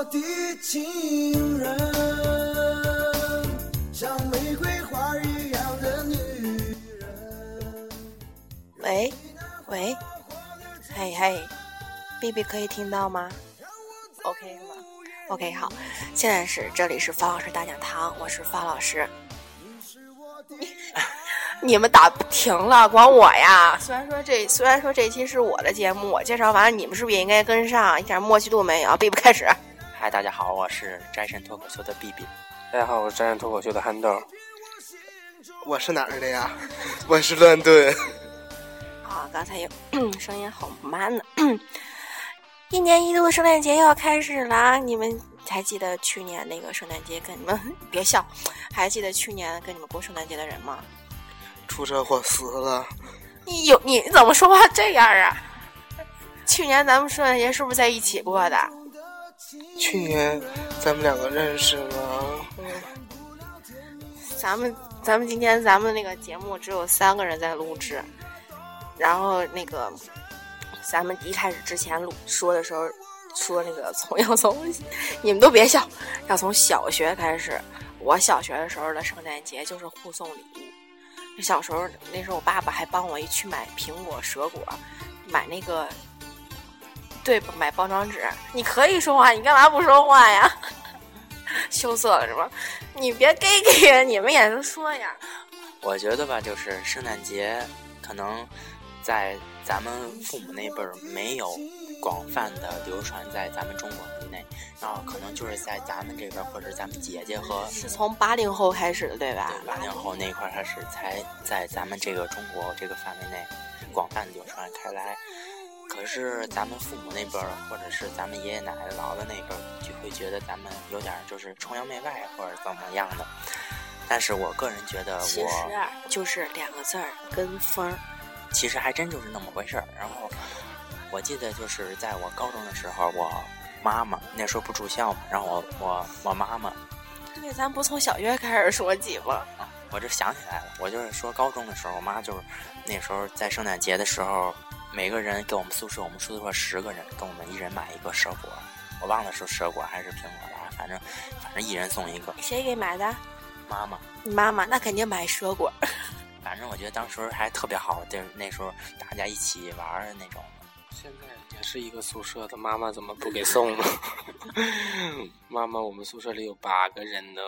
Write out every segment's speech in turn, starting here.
我的情人，像玫瑰花一样的女人。喂，喂，嘿嘿，B B 可以听到吗？OK 吗？OK 好，现在是这里是方老师大讲堂，我是方老师。你们打停了，管我呀！虽然说这虽然说这期是我的节目，我介绍完了，你们是不是也应该跟上？一点默契度没有，B B 开始。嗨，大家好，我是战神脱口秀的 B B。大家好，我是战神脱口秀的憨豆。我是哪儿的呀？我是乱炖。啊，刚才有 声音好慢呢。一年一度的圣诞节又要开始了，你们还记得去年那个圣诞节跟你们 别笑，还记得去年跟你们过圣诞节的人吗？出车祸死了。你有你怎么说话这样啊？去年咱们圣诞节是不是在一起过的？去年咱们两个认识吗？咱们咱们今天咱们那个节目只有三个人在录制，然后那个咱们一开始之前录说的时候说那个从要从你们都别笑，要从小学开始。我小学的时候的圣诞节就是互送礼物。小时候那时候我爸爸还帮我一去买苹果、蛇果，买那个对买包装纸。你可以说话，你干嘛不说话呀？羞涩了是吧？你别给给，你们也能说呀。我觉得吧，就是圣诞节可能在咱们父母那辈儿没有广泛的流传在咱们中国之内，然后可能就是在咱们这边或者咱们姐姐和是从八零后开始的，对吧？八零后那块儿开始才在咱们这个中国这个范围内广泛流传开来。可是咱们父母那辈儿，或者是咱们爷爷奶奶姥姥那辈儿，就会觉得咱们有点就是崇洋媚外或者怎么样的。但是我个人觉得，其实我就是两个字儿跟风儿。其实还真就是那么回事儿。然后我记得就是在我高中的时候，我妈妈那时候不住校嘛，然后我我我妈妈，那咱不从小学开始说起吗？我这想起来了，我就是说高中的时候，我妈就是那时候在圣诞节的时候，每个人给我们宿舍，我们宿舍十个人，跟我们一人买一个蛇果，我忘了是蛇果还是苹果了，反正反正一人送一个。谁给买的？妈妈，你妈妈，那肯定买蛇果。反正我觉得当时还特别好，就是那时候大家一起玩儿的那种。现在也是一个宿舍的，妈妈怎么不给送呢？妈妈，我们宿舍里有八个人呢。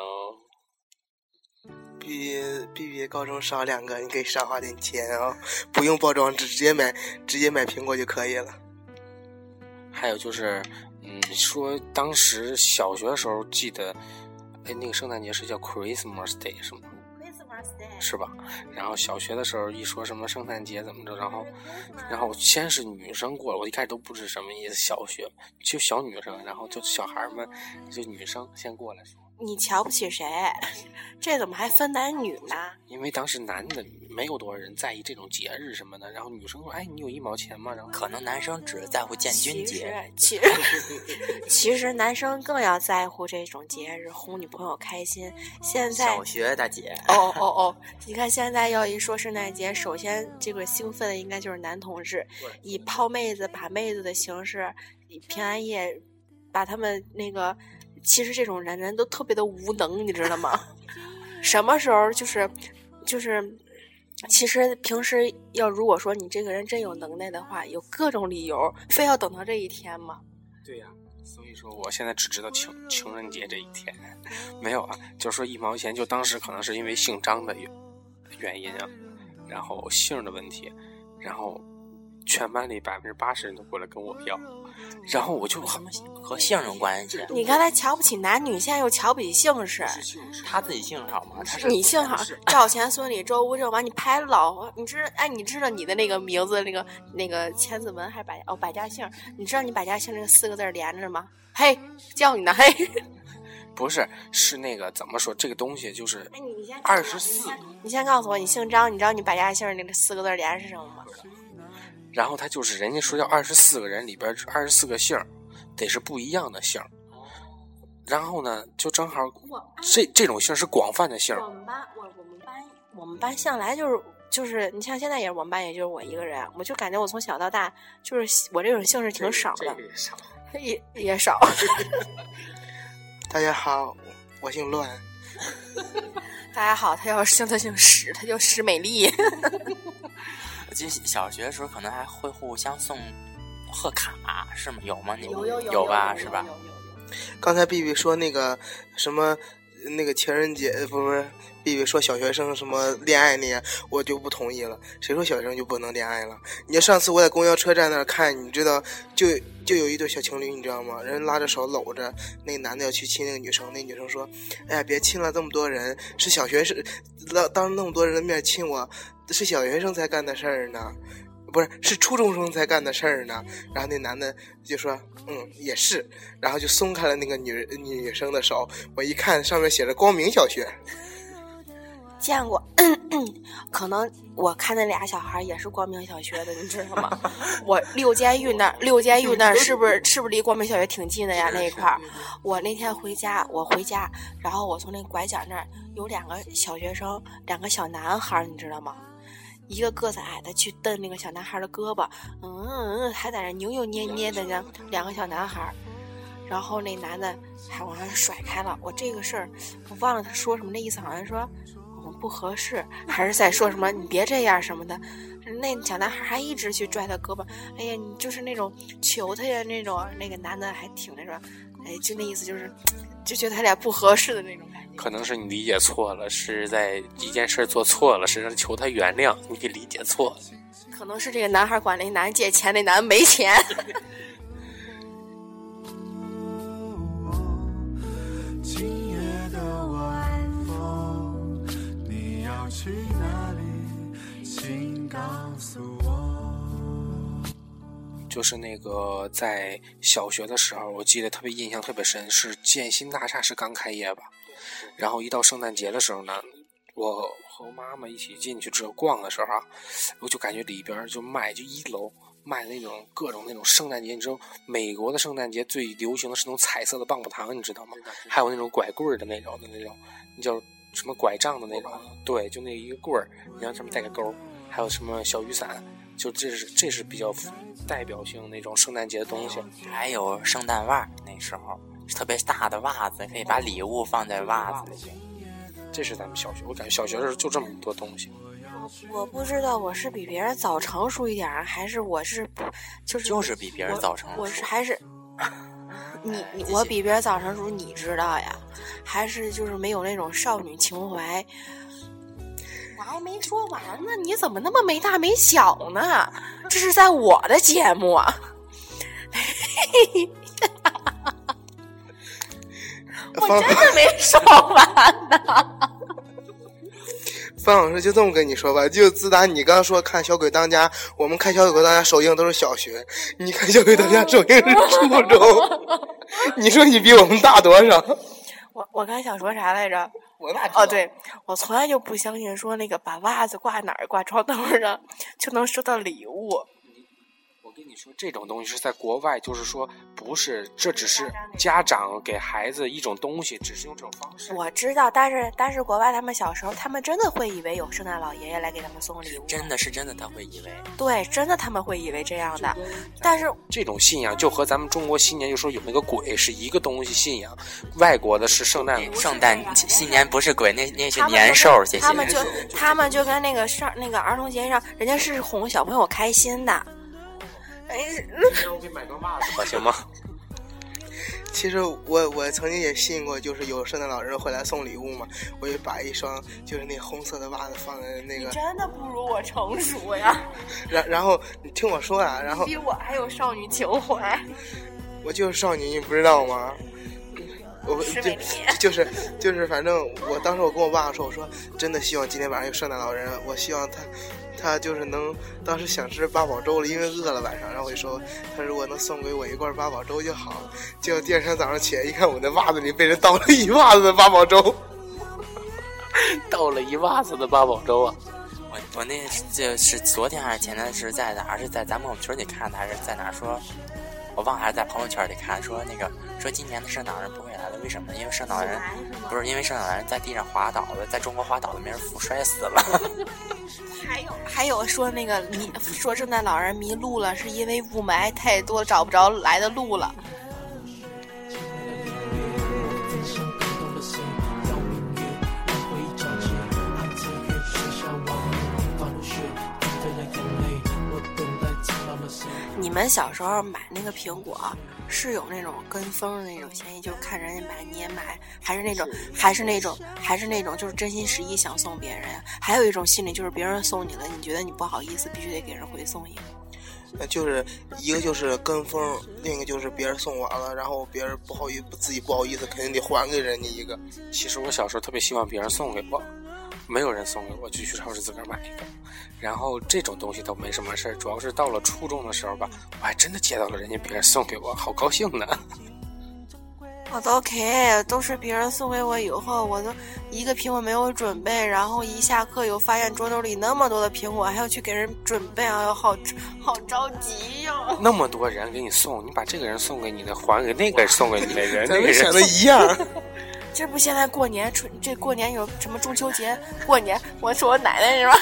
比比比高中少两个，你可以少花点钱啊、不用包装纸，直接买直接买苹果就可以了。还有就是，嗯，说当时小学的时候记得，哎，那个圣诞节是叫 Christmas Day 是吗？是吧？然后小学的时候一说什么圣诞节怎么着，然后，然后先是女生过来，我一开始都不知什么意思，小学就小女生，然后就小孩们就女生先过来说，你瞧不起谁？这怎么还分男女呢？因为当时男的没有多少人在意这种节日什么的，然后女生说，哎，你有一毛钱吗？然后可能男生只是在乎建军节，其实 其实男生更要在乎这种节日，哄女朋友开心。现在小学大姐，哦哦哦！你看现在要一说圣诞节，首先这个兴奋的应该就是男同志，以泡妹子、把妹子的形式，以平安夜把他们那个，其实这种人人都特别的无能，你知道吗？什么时候就是就是，其实平时要如果说你这个人真有能耐的话，有各种理由，非要等到这一天吗？对呀、所以说我现在只知道情情人节这一天，没有啊，就是说一毛钱，就当时可能是因为姓张的原原因啊，然后姓的问题，然后全班里百分之八十人都过来跟我要，然后我就很和姓有关系。你刚才瞧不起男女，现在又瞧不起姓氏。他自己姓好吗？他是你姓好，赵钱孙李周吴郑王，你排老，你知哎，你知道你的那个名字那个那个千字文还是百哦百家姓？你知道你百家姓这个四个字连着吗？嘿，叫你呢嘿。不是是那个怎么说这个东西就是哎，你你先二十四，你先告诉我，你姓张，你知道你百家姓那个四个字连是什么吗？然后他就是人家说要二十四个人里边二十四个姓儿得是不一样的姓儿，然后呢就正好我这这种姓是广泛的姓儿我，们班我我们班我们班向来就是就是你像现在也是我们班，也就是我一个人，我就感觉我从小到大就是我这种姓是挺少的，也少。也也少。大家好，我姓乱。大家好，他要姓他姓史，他叫史美丽。我记得小学的时候可能还会互相送贺卡，是吗？有吗？你有有有有吧？是吧？刚才 B B 说那个什么那个情人节，呃不不是 B B 说小学生什么恋爱那样，我就不同意了。谁说小学生就不能恋爱了？你上次我在公交车站那儿看，你知道就就有一对小情侣，你知道吗？人拉着手搂着，那男的要去亲那个女生，那女生说：“哎呀，别亲了，这么多人，是小学生，当当那么多人的面亲我，是小学生才干的事儿呢。”不是，是初中生才干的事儿呢。然后那男的就说：“嗯，也是。”然后就松开了那个女人女生的手。我一看，上面写着“光明小学 见过，可能我看那俩小孩也是光明小学的，你知道吗？我六监狱那儿，六监狱那儿是不是是不是离光明小学挺近的呀？那一块儿，我那天回家，我回家，然后我从那拐角那儿有两个小学生，两个小男孩儿，你知道吗？一个个子矮的去蹬那个小男孩的胳膊，嗯嗯，还在那扭扭捏捏的呢。两个小男孩，然后那男的还往上甩开了。我这个事儿，我忘了他说什么，那意思好像说我们不合适，还是在说什么你别这样什么的。那小男孩还一直去拽他胳膊，哎呀，你就是那种求他呀那种。那个男的还挺那种，哎，就那意思就是，就觉得他俩不合适的那种感觉。可能是你理解错了，是在一件事做错了，是让求他原谅，你给理解错了。可能是这个男孩管那男借钱，那男的没钱。今夜的晚风，你要去哪里？请告诉我。就是那个在小学的时候，我记得特别印象特别深，是建新大厦是刚开业吧？然后一到圣诞节的时候呢，我和我妈妈一起进去之后逛的时候啊，我就感觉里边就卖，就一楼卖那种各种那种圣诞节，你知道美国的圣诞节最流行的是那种彩色的棒棒糖，你知道吗？还有那种拐棍儿的那种的那种，那叫什么拐杖的那种，对，就那一个棍儿，然后上面带个钩儿，还有什么小雨伞。就这是这是比较代表性那种圣诞节的东西，还有圣诞袜，那时候特别大的袜子，可以把礼物放在袜子里。这是咱们小学，我感觉小学的时候就这么多东西。我不知道我是比别人早成熟一点儿，还是我是不就是就是比别人早成熟我是还是 你你我比别人早成熟，你知道呀？还是就是没有那种少女情怀？我还没说完呢，你怎么那么没大没小呢？这是在我的节目啊！我真的没说完呢。范老师就这么跟你说吧，就自打你刚说看《小鬼当家》，我们看《小鬼当家》首映都是小学，你看《小鬼当家》首映是初中，你说你比我们大多少？我我刚才想说啥来着？我哪知哦，对，我从来就不相信说那个把袜子挂哪儿，挂床头上就能收到礼物。我跟你说，这种东西是在国外，就是说不是，这只是家长给孩子一种东西，只是用这种方式。我知道，但是但是国外他们小时候，他们真的会以为有圣诞老爷爷来给他们送礼物。真的是真的，他会以为对，真的他们会以为这样的。但是这种信仰就和咱们中国新年就说有那个鬼是一个东西信仰，外国的是圣诞圣诞新年不是鬼，那那是他们就年兽，谢谢他。们就他们就跟那个上那个儿童节上，人家是哄小朋友开心的。哎，让我给买双袜子吧，行吗？其实我我曾经也信过，就是有圣诞老人会来送礼物嘛，我就把一双就是那红色的袜子放在那个，你真的不如我成熟呀，然然后你听我说啊，然后比我还有少女情怀。我就是少女，你不知道吗？我就是就是就是，反正我当时我跟我爸说，我说真的希望今天晚上有圣诞老人，我希望他他就是能，当时想吃八宝粥了，因为饿了晚上，然后我就说他如果能送给我一罐八宝粥就好了。结果第二天早上起来一看，我的袜子里被人倒了一 袜子的八宝粥。倒了一袜子的八宝粥啊！我我那这是昨天还是前天是在哪儿？是在咱们我们群里看的，还是在哪儿说？我忘了，还是在朋友圈里看说那个说今年的圣诞老人不会为什么？因为圣诞老人不是因为圣诞老人在地上滑倒了，在中国滑倒了，没人扶，摔死了。还 有还有说那个迷说圣诞老人迷路了，是因为雾霾太多，找不着来的路了。你们小时候买那个苹果，是有那种跟风的那种嫌疑，就是看人家买你也买，还是那种，还是那种，还是那种，就是真心实意想送别人。还有一种心理就是别人送你了，你觉得你不好意思，必须得给人回送一个。那就是一个就是跟风，另一个就是别人送完了，然后别人不好意思，自己不好意思，肯定得还给人家一个。其实我小时候特别希望别人送给我，没有人送给我，就去超市自个儿买一个。然后这种东西都没什么事儿，主要是到了初中的时候吧，我还真的接到了人家别人送给我，好高兴呢。我都 OK，都是别人送给我以后，我都一个苹果没有准备，然后一下课又发现桌兜里那么多的苹果，还要去给人准备，哎呦，好好着急哟、那么多人给你送，你把这个人送给你的还给那个送给你的人，咱那个人们想的一样。这不现在过年春这过年有什么中秋节过年？我说我奶奶是吧？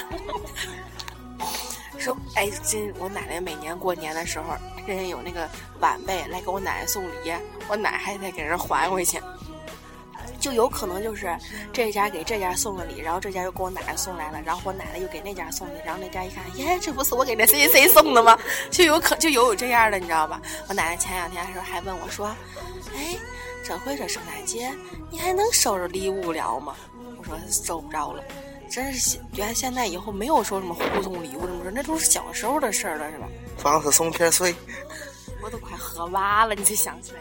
说哎，这我奶奶每年过年的时候，人家有那个晚辈来给我奶奶送礼，我奶还得给人还回去。就有可能就是这家给这家送了礼，然后这家又给我奶奶送来了，然后我奶奶又给那家送礼，然后那家一看，耶，这不是我给那谁谁送的吗？就有可就有这样的，你知道吧？我奶奶前两天的时候还问我说，哎，这回这圣诞节你还能收着礼物了吗？我说收不着了，真是现原来现在以后没有说什么互送礼物什么说，那都是小时候的事儿了，是吧？房子送片碎，我都快喝完了，你才想起来。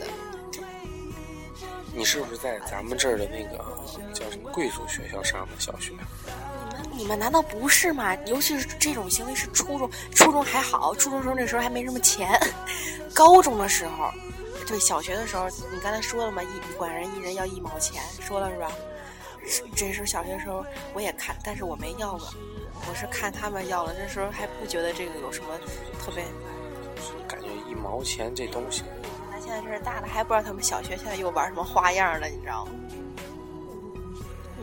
你是不是在咱们这儿的那个叫什么贵族学校上的小学？你们难道不是吗？尤其是这种行为是初中，初中还好，初中时候那时候还没什么钱，高中的时候，对，小学的时候，你刚才说了嘛，一管人一人要一毛钱，说了是吧？这时候小学的时候我也看，但是我没要过，我是看他们要了，那时候还不觉得这个有什么特别。感觉一毛钱这东西，那现在这是大了，还不知道他们小学现在又玩什么花样了，你知道吗？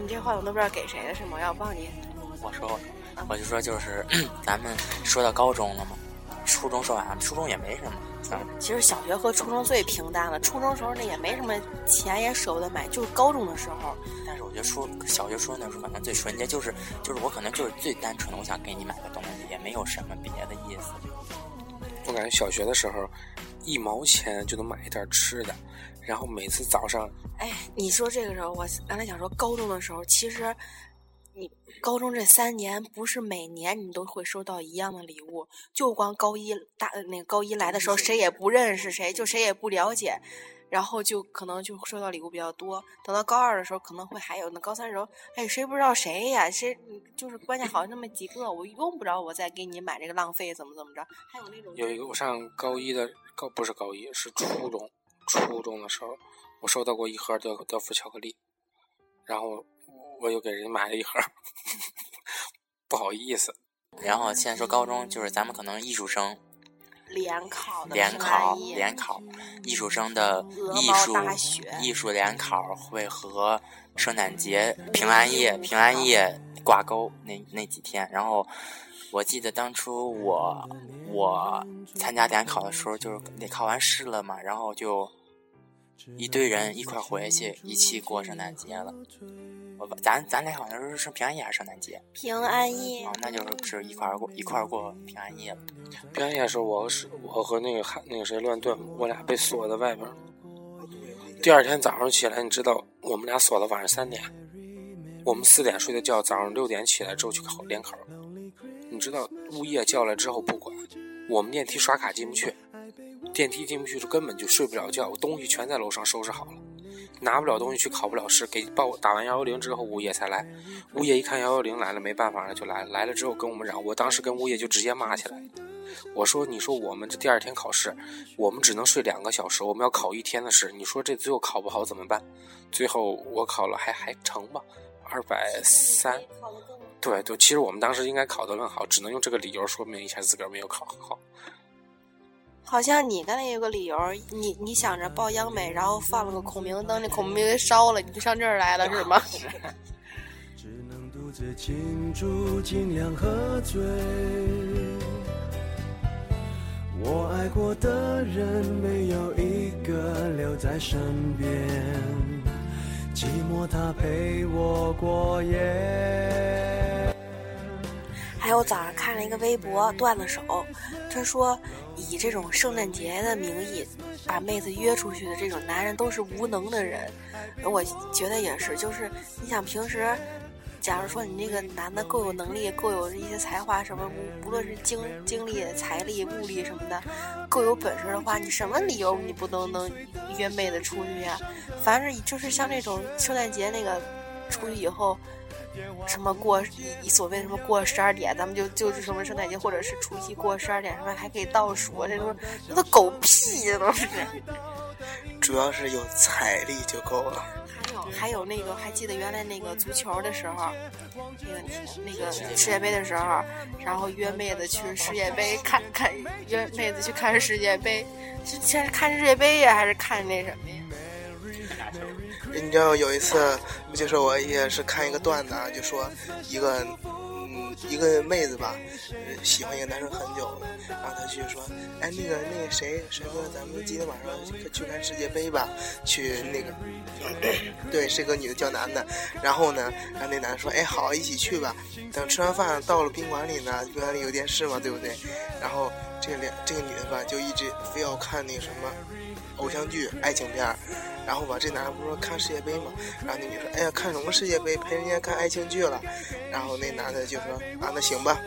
你这话我都不知道给谁的是吗？要帮你。我说，我就说就是 咱们说到高中了嘛，初中说完了，初中也没什么。啊其实小学和初中最平淡了，初中时候那也没什么钱，也舍不得买，就是高中的时候。但是我觉得初小学、初中那时候可能最纯洁，就是就是我可能就是最单纯的，我想给你买个东西，也没有什么别的意思。我感觉小学的时候，一毛钱就能买一点吃的，然后每次早上哎，你说这个时候，我刚才想说高中的时候，其实你高中这三年不是每年你都会收到一样的礼物，就光高一大那个高一来的时候，谁也不认识谁，就谁也不了解。然后就可能就收到礼物比较多，等到高二的时候可能会还有，那高三的时候，哎，谁不知道谁呀？谁就是关键好像那么几个，我用不着我再给你买这个浪费怎么怎么着？还有那种有一个我上高一的高不是高一是初中，初中的时候我收到过一盒德德芙巧克力，然后我又给人家买了一盒，不好意思。然后现在说高中，就是咱们可能艺术生联考的联平考联考，艺术生的艺术大雪艺术联考会和圣诞节、平安夜、平安夜挂钩那那几天。然后我记得当初我我参加联考的时候，就是那考完试了嘛，然后就一堆人一块回去，一起过圣诞节了。我把咱咱联考的时候是平安夜还是圣诞节？平安夜哦，那就是是一块儿过一块儿过平安夜了。平安夜的时候，我是我和那个汉那个谁乱炖，我俩被锁在外边。第二天早上起来，你知道我们俩锁到晚上三点，我们四点睡的觉，早上六点起来之后去考联考。你知道物业叫来之后不管，我们电梯刷卡进不去，电梯进不去就根本就睡不了觉，东西全在楼上收拾好了，拿不了东西去考不了试，给报打完幺幺零之后物业才来，物业一看幺幺零来了没办法了就来了，来了之后跟我们嚷，我当时跟物业就直接骂起来，我说，你说我们这第二天考试，我们只能睡两个小时，我们要考一天的试，你说这最后考不好怎么办？最后我考了还还成吧，二百三。对对，其实我们当时应该考得更好，只能用这个理由说明一下自个儿没有考好。好像你刚才有个理由，你你想着报央美，然后放了个孔明灯，那孔明灯烧了，你就上这儿来了是吗？只能独自庆祝，尽量喝醉。我爱过的人，没有一个留在身边，寂寞它陪我过夜。还有早上看了一个微博段子手，他说以这种圣诞节的名义把妹子约出去的这种男人都是无能的人。我觉得也是，就是你想平时，假如说你那个男的够有能力，够有一些才华什么，无不论是精精力、财力、物力什么的，够有本事的话，你什么理由你不能能约妹子出去呀？反正就是像这种圣诞节那个出去以后。什么过以所谓什么过十二点，咱们就就是什么圣诞节或者是除夕过十二点什么还可以倒数，这都这都狗屁呀都是。主要是有财力就够了。还有还有那个还记得原来那个足球的时候，那个那个世界杯的时候，然后约妹子去世界杯看看，约妹子去看世界杯，是先是看世界杯呀，还是看那什么呀？你知道有一次，就是我也是看一个段子啊，就说一个嗯一个妹子吧，喜欢一个男生很久了，然后她去说，哎那个那个谁帅哥，咱们今天晚上去看世界杯吧，去那个，对，是个女的叫男的，然后呢，然后那男的说，哎好，一起去吧。等吃完饭到了宾馆里呢，宾馆里有电视嘛，对不对？然后这个这个女的吧，就一直非要看那个什么偶像剧、爱情片。然后吧，这男的不是说看世界杯吗，然后那女说：“哎呀，看什么世界杯？陪人家看爱情剧了。”然后那男的就说：“啊，那行吧。”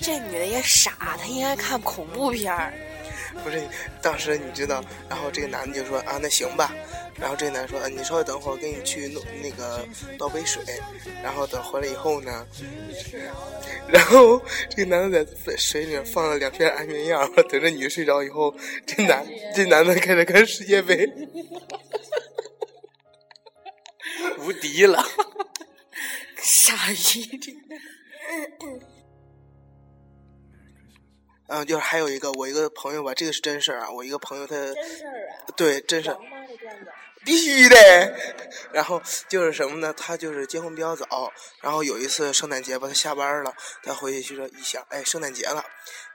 这女的也傻，她应该看恐怖片儿。不是，当时你知道，然后这个男的就说：“啊，那行吧。”然后这个男的说：“你稍微等会儿，我给你去弄那个倒杯水。”然后等回来以后呢，然后这个男的在水里面放了两片安眠药，等着女的睡着以后，这男这男的开始看世界杯，无敌了，傻逼！这嗯，就是还有一个我一个朋友吧，这个是真事儿啊，我一个朋友他真事儿啊，对真事儿。必须的。然后就是什么呢？他就是结婚比较早，然后有一次圣诞节吧，他下班了，他回去就说一想，哎，圣诞节了，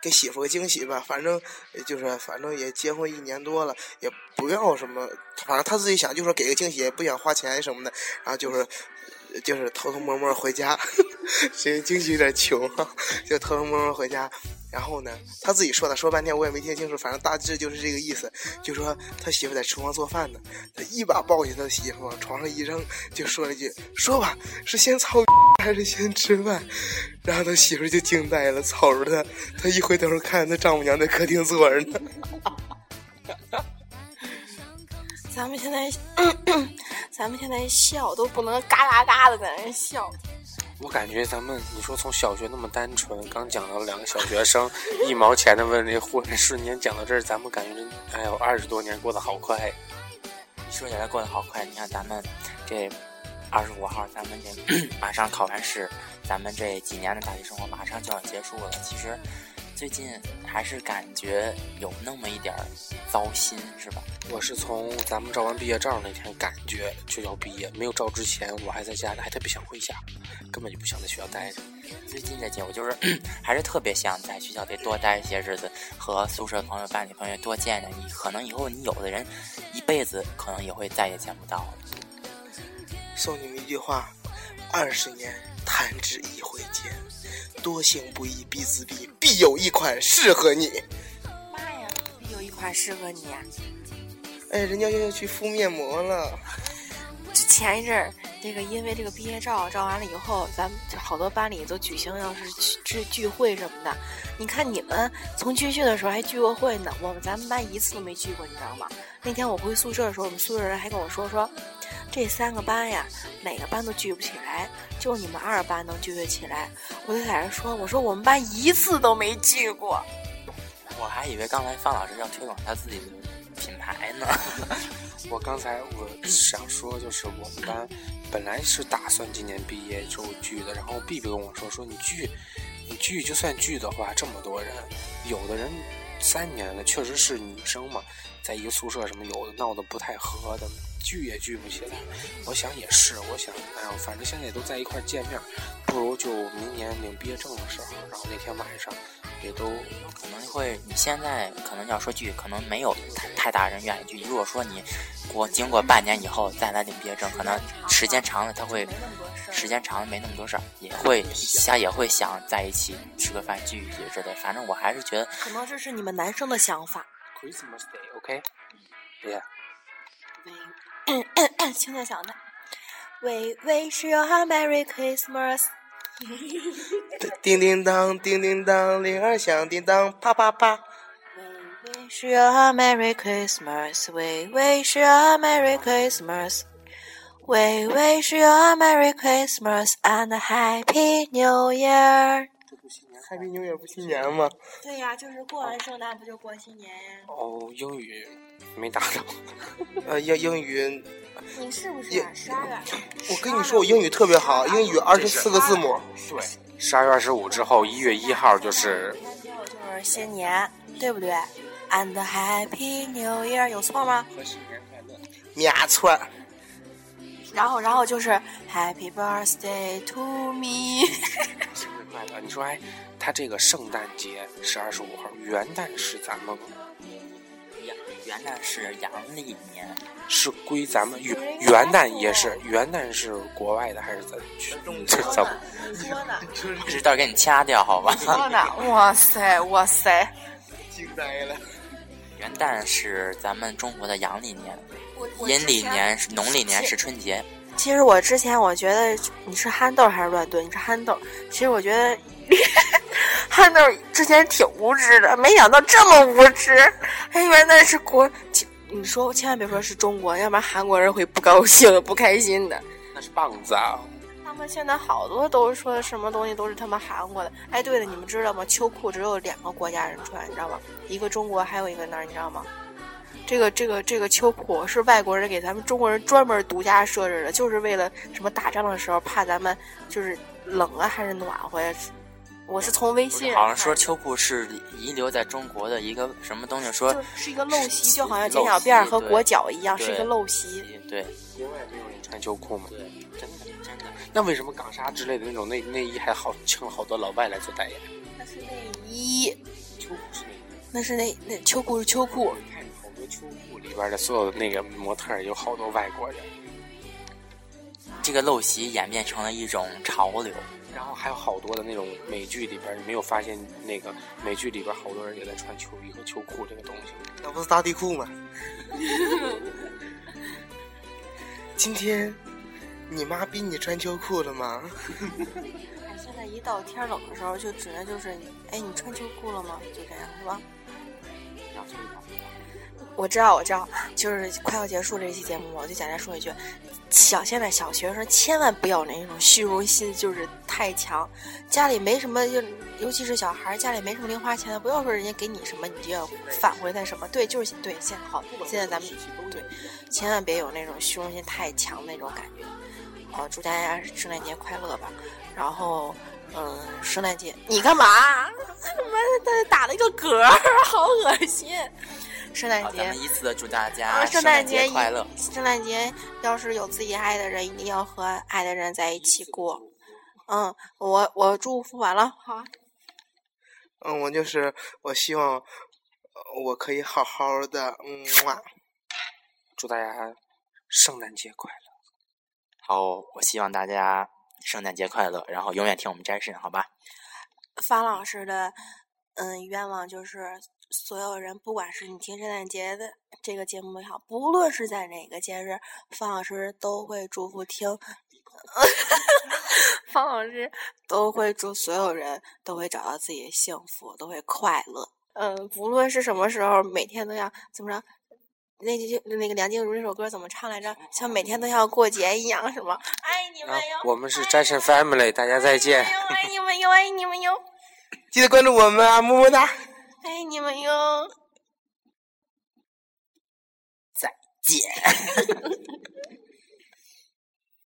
给媳妇个惊喜吧。反正就是反正也结婚一年多了，也不要什么，反正他自己想，就说给个惊喜，不想花钱什么的。然后就是就是偷偷摸摸回家，这惊喜有点穷啊，就偷偷摸摸回家。然后呢，他自己说的，说半天我也没听清楚，反正大致就是这个意思，就说他媳妇在厨房做饭呢，他一把抱起他媳妇往床上一扔，就说了一句：“说吧，是先操 还是先吃饭？”然后他媳妇就惊呆了，瞅着他，他一回头看，他丈母娘在客厅坐着呢。咱们现在，咱们现在笑都不能嘎嘎嘎的在那笑。我感觉咱们，你说从小学那么单纯，刚讲到两个小学生 一毛钱的问题，忽然瞬间讲到这儿，咱们感觉，哎呦，二十多年过得好快。说起来过得好快，你看咱们这二十五号，咱们这马上考完试，咱们这几年的大学生活马上就要结束了。其实最近还是感觉有那么一点儿糟心，是吧？我是从咱们照完毕业照那天感觉就要毕业，没有照之前，我还在家里，还特别想回家，根本就不想在学校待着。最近的节目就是 还是特别想在学校得多待一些日子，和宿舍朋友、班里朋友多见见你。可能以后你有的人一辈子可能也会再也见不到了。送你们一句话：二十年弹指一挥间，多行不义必自毙，必有一款适合你。妈呀，必有一款适合你呀、哎，人家又要去敷面膜了。这前一阵儿，这个因为这个毕业照照完了以后，咱们好多班里都举行要是聚聚会什么的。你看你们从军训的时候还聚过会呢，我们咱们班一次都没聚过，你知道吗？那天我回宿舍的时候，我们宿舍人还跟我说说，这三个班呀，哪个班都聚不起来，就你们二班能聚得起来。我就在这说，我说我们班一次都没聚过。我还以为刚才方老师要推广他自己的品牌呢。我刚才我想说，就是我们班本来是打算今年毕业就聚的，然后 B B 跟我说说你聚，你聚就算聚的话，这么多人，有的人三年了，确实是女生嘛，在一个宿舍什么有的闹得不太和的，聚也聚不起来。我想也是，我想哎呀，反正现在也都在一块见面，不如就明年领毕业证的时候，然后那天晚上。也都可能会，你现在可能要说聚，可能没有太太大人愿意去。如果说你过经过半年以后再来领毕业证，可能时间长了他会，时间长了没那么多事儿，也会想也会想在一起吃个饭聚一聚之类。反正我还是觉得，可能这是你们男生的想法。Christmas Day，OK？Yeah。现在想的，We wish you a Merry Christmas。叮叮当，叮叮当，铃儿响叮当，啪啪啪。We wish you a Merry Christmas. We wish you a Merry Christmas. We wish you a Merry Christmas and a Happy New Year. Happy New Year 不新年吗？对呀，就是过完圣诞不就过新年呀？哦，英语没打着。呃，英英语。你是不是十二月？我跟你说，我英语特别好，英语二十四个字母。对，十二月二十五之后，一月一号就是。就是新年，对不对？And Happy New Year，有错吗？和新年快乐。没错。然后，然后就是 Happy Birthday to me。你说，哎，他这个圣诞节是二十五号，元旦是咱们。元旦是阳历年，是归咱们元元旦也是元旦是国外的还是咱？这怎么？说呢？这段给你掐掉好吧？说呢？哇塞哇塞！惊呆了！元旦是咱们中国的阳历年，阴历年是农历年是春节。其实我之前我觉得你是憨豆还是乱炖？你是憨豆。其实我觉得。憨豆之前挺无知的，没想到这么无知，还以为那是国。你说千万别说是中国，要不然韩国人会不高兴、不开心的。那是棒子啊！他们现在好多都说什么东西都是他们韩国的。哎，对了，你们知道吗？秋裤只有两个国家人穿，你知道吗？一个中国，还有一个哪儿？你知道吗？这个这个这个秋裤是外国人给咱们中国人专门独家设置的，就是为了什么打仗的时候怕咱们就是冷啊还是暖和呀？我是从微信好像说秋裤是遗留在中国的一个什么东西，说是一个陋习，就好像剪小辫和裹脚一样，是一个陋习。对，国外没有人穿秋裤嘛？对，真的真的。那为什么港纱之类的那种内内衣还好，请了好多老外来做代言？那是内衣，秋裤是内衣。那是内那秋裤是秋裤。秋裤里边的所有的那个模特有好多外国人。这个陋习演变成了一种潮流。然后还有好多的那种美剧里边，你没有发现那个美剧里边好多人也在穿秋衣和秋裤这个东西？那不是打底裤吗？今天你妈逼你穿秋裤了吗？现在一到天冷的时候，就只能就是，哎，你穿秋裤了吗？就这样，是吧？我知道，我知道，就是快要结束这期节目，我就简单说一句：小现在小学生千万不要那种虚荣心，就是太强。家里没什么，就尤其是小孩家里没什么零花钱的，不要说人家给你什么，你就要返回他什么。对，就是对。现在好，现在咱们对，千万别有那种虚荣心太强那种感觉。好，祝大家圣诞节快乐吧。然后，嗯，圣诞节你干嘛？他 妈的，打了一个嗝，好恶心。圣诞节，依次的祝大家圣诞节快乐。圣诞节要是有自己爱的人，一定要和爱的人在一起过。嗯，我我祝福完了，好。嗯，我就是我希望我可以好好的。嗯，祝大家圣诞节快乐。好，我希望大家圣诞节快乐，然后永远听我们斋神，好吧？方老师的嗯愿望就是。所有人，不管是你听圣诞节的这个节目也好，不论是在哪个节日，方老师都会祝福听 方老师都会祝所有人都会找到自己的幸福，都会快乐。嗯，不论是什么时候，每天都要怎么着？那句那个梁静茹那首歌怎么唱来着？像每天都要过节一样，是吗？爱你们哟！我们是 Jason Family，大家再见。爱你们哟，爱你们哟！记得关注我们啊，么么哒！爱你们哟！再见。